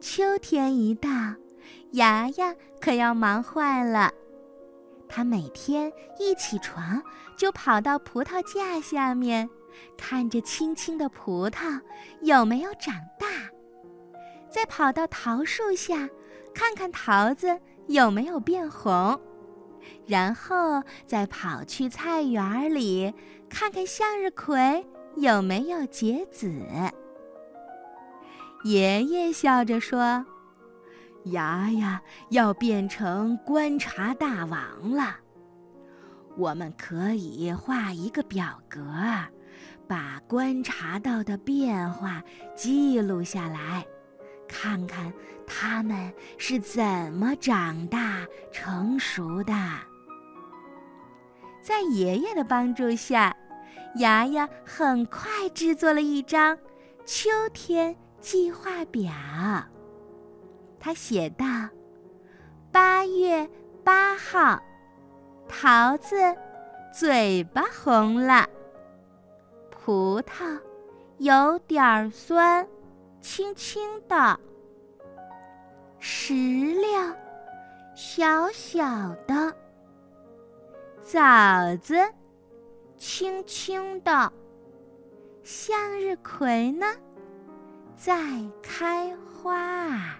秋天一到，牙牙可要忙坏了。他每天一起床就跑到葡萄架下面，看着青青的葡萄有没有长大；再跑到桃树下，看看桃子有没有变红；然后再跑去菜园里，看看向日葵有没有结籽。爷爷笑着说。牙牙要变成观察大王了。我们可以画一个表格，把观察到的变化记录下来，看看它们是怎么长大成熟的。在爷爷的帮助下，牙牙很快制作了一张秋天计划表。他写道：“八月八号，桃子嘴巴红了，葡萄有点酸，轻轻的；石榴小小的，枣子轻轻的，向日葵呢，在开花。”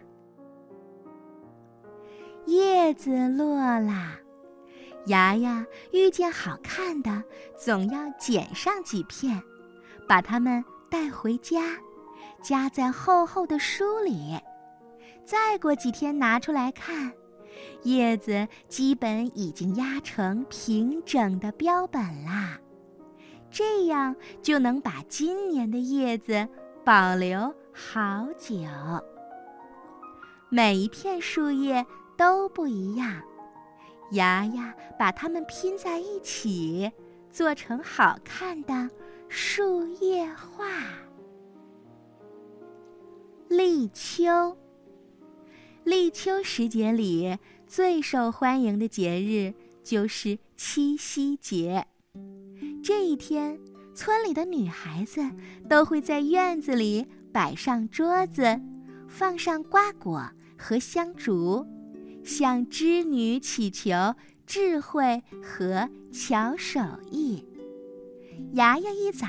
叶子落啦，芽芽遇见好看的，总要捡上几片，把它们带回家，夹在厚厚的书里。再过几天拿出来看，叶子基本已经压成平整的标本啦。这样就能把今年的叶子保留好久。每一片树叶。都不一样，牙牙把它们拼在一起，做成好看的树叶画。立秋，立秋时节里最受欢迎的节日就是七夕节。这一天，村里的女孩子都会在院子里摆上桌子，放上瓜果和香烛。向织女祈求智慧和巧手艺。牙牙一早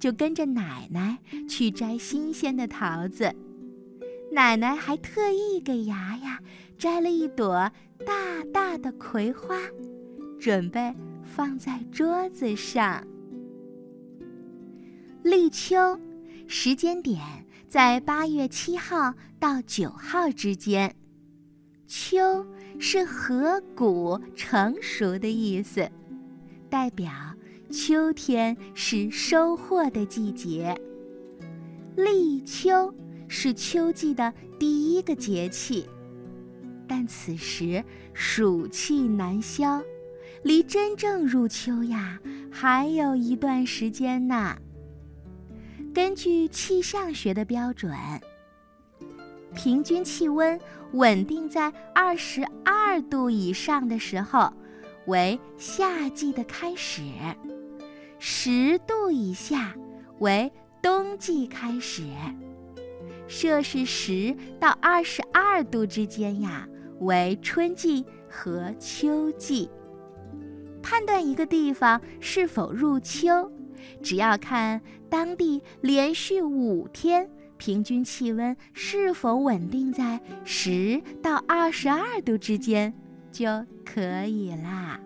就跟着奶奶去摘新鲜的桃子，奶奶还特意给牙牙摘了一朵大大的葵花，准备放在桌子上。立秋，时间点在八月七号到九号之间。秋是禾谷成熟的意思，代表秋天是收获的季节。立秋是秋季的第一个节气，但此时暑气难消，离真正入秋呀还有一段时间呢。根据气象学的标准。平均气温稳定在二十二度以上的时候，为夏季的开始；十度以下为冬季开始；摄氏十到二十二度之间呀，为春季和秋季。判断一个地方是否入秋，只要看当地连续五天。平均气温是否稳定在十到二十二度之间就可以啦。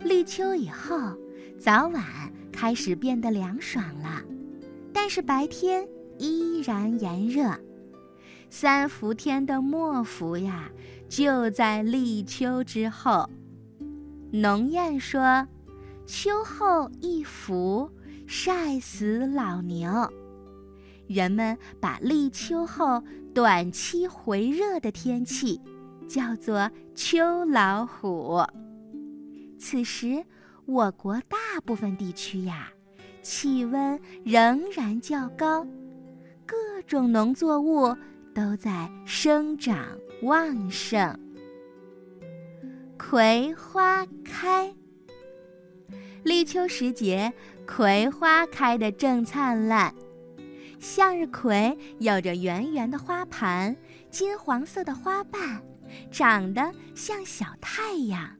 立秋以后，早晚开始变得凉爽了，但是白天依然炎热。三伏天的末伏呀，就在立秋之后。农谚说：“秋后一伏，晒死老牛。”人们把立秋后短期回热的天气叫做“秋老虎”。此时，我国大部分地区呀，气温仍然较高，各种农作物都在生长旺盛。葵花开，立秋时节，葵花开得正灿烂。向日葵有着圆圆的花盘，金黄色的花瓣，长得像小太阳。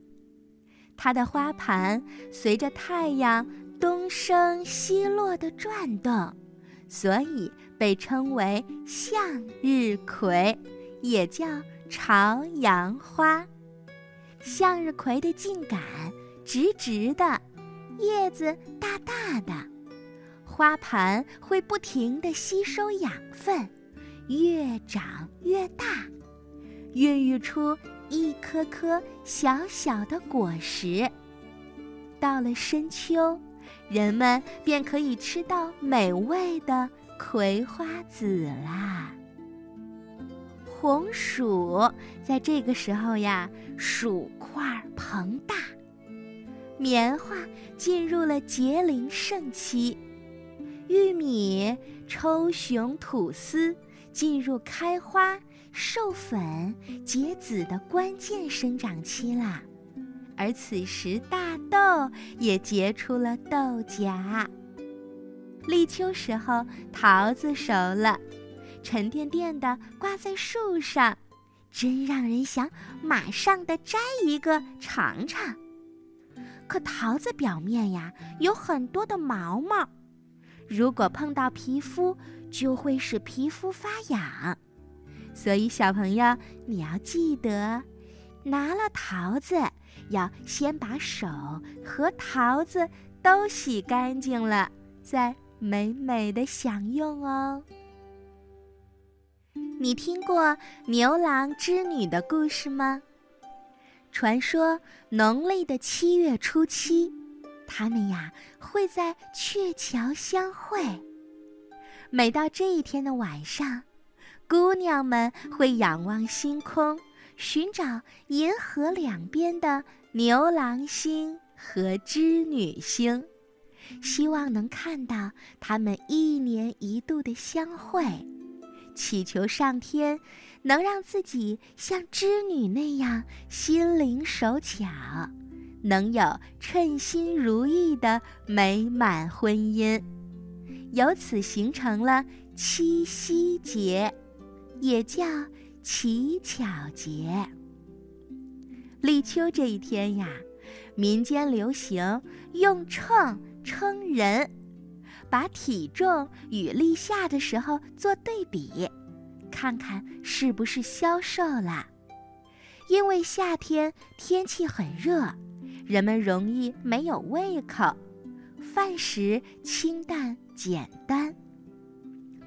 它的花盘随着太阳东升西落的转动，所以被称为向日葵，也叫朝阳花。向日葵的茎秆直直的，叶子大大的，花盘会不停地吸收养分，越长越大，孕育出一颗颗小小的果实。到了深秋，人们便可以吃到美味的葵花籽啦。红薯在这个时候呀，薯块膨大，棉花进入了结龄盛期，玉米、抽熊吐丝进入开花、授粉、结籽的关键生长期啦。而此时，大豆也结出了豆荚。立秋时候，桃子熟了。沉甸甸的挂在树上，真让人想马上的摘一个尝尝。可桃子表面呀有很多的毛毛，如果碰到皮肤，就会使皮肤发痒。所以小朋友，你要记得，拿了桃子要先把手和桃子都洗干净了，再美美的享用哦。你听过牛郎织女的故事吗？传说农历的七月初七，他们呀会在鹊桥相会。每到这一天的晚上，姑娘们会仰望星空，寻找银河两边的牛郎星和织女星，希望能看到他们一年一度的相会。祈求上天能让自己像织女那样心灵手巧，能有称心如意的美满婚姻，由此形成了七夕节，也叫乞巧节。立秋这一天呀，民间流行用秤称人。把体重与立夏的时候做对比，看看是不是消瘦了。因为夏天天气很热，人们容易没有胃口，饭食清淡简单。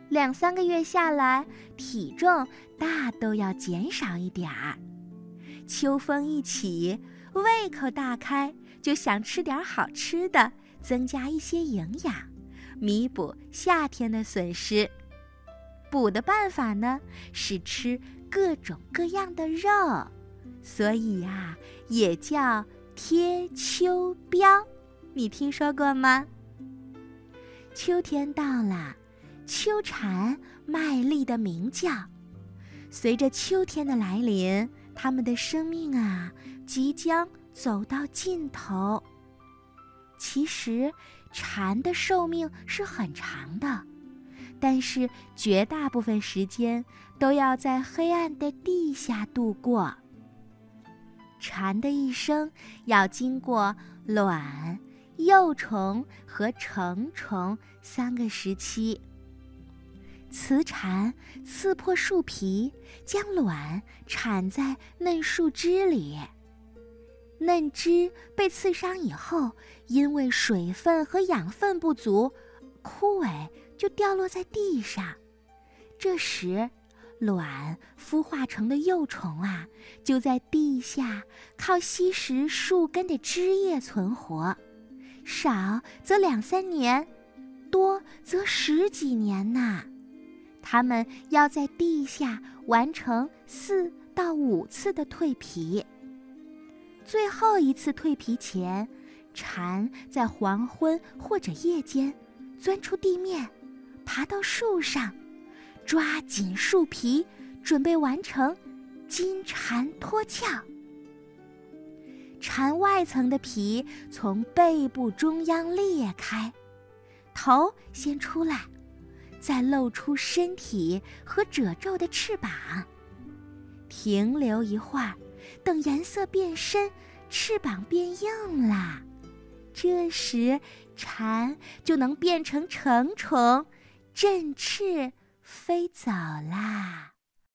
两三个月下来，体重大都要减少一点儿。秋风一起，胃口大开，就想吃点好吃的，增加一些营养。弥补夏天的损失，补的办法呢是吃各种各样的肉，所以呀也叫贴秋膘。你听说过吗？秋天到了，秋蝉卖力的鸣叫。随着秋天的来临，它们的生命啊即将走到尽头。其实。蝉的寿命是很长的，但是绝大部分时间都要在黑暗的地下度过。蝉的一生要经过卵、幼虫和成虫三个时期。雌蝉刺破树皮，将卵产在嫩树枝里。嫩枝被刺伤以后，因为水分和养分不足，枯萎就掉落在地上。这时，卵孵化成的幼虫啊，就在地下靠吸食树根的枝叶存活，少则两三年，多则十几年呐。它们要在地下完成四到五次的蜕皮。最后一次蜕皮前，蝉在黄昏或者夜间钻出地面，爬到树上，抓紧树皮，准备完成金蝉脱壳。蝉外层的皮从背部中央裂开，头先出来，再露出身体和褶皱的翅膀。停留一会儿，等颜色变深，翅膀变硬了，这时蝉就能变成成虫，振翅飞走啦。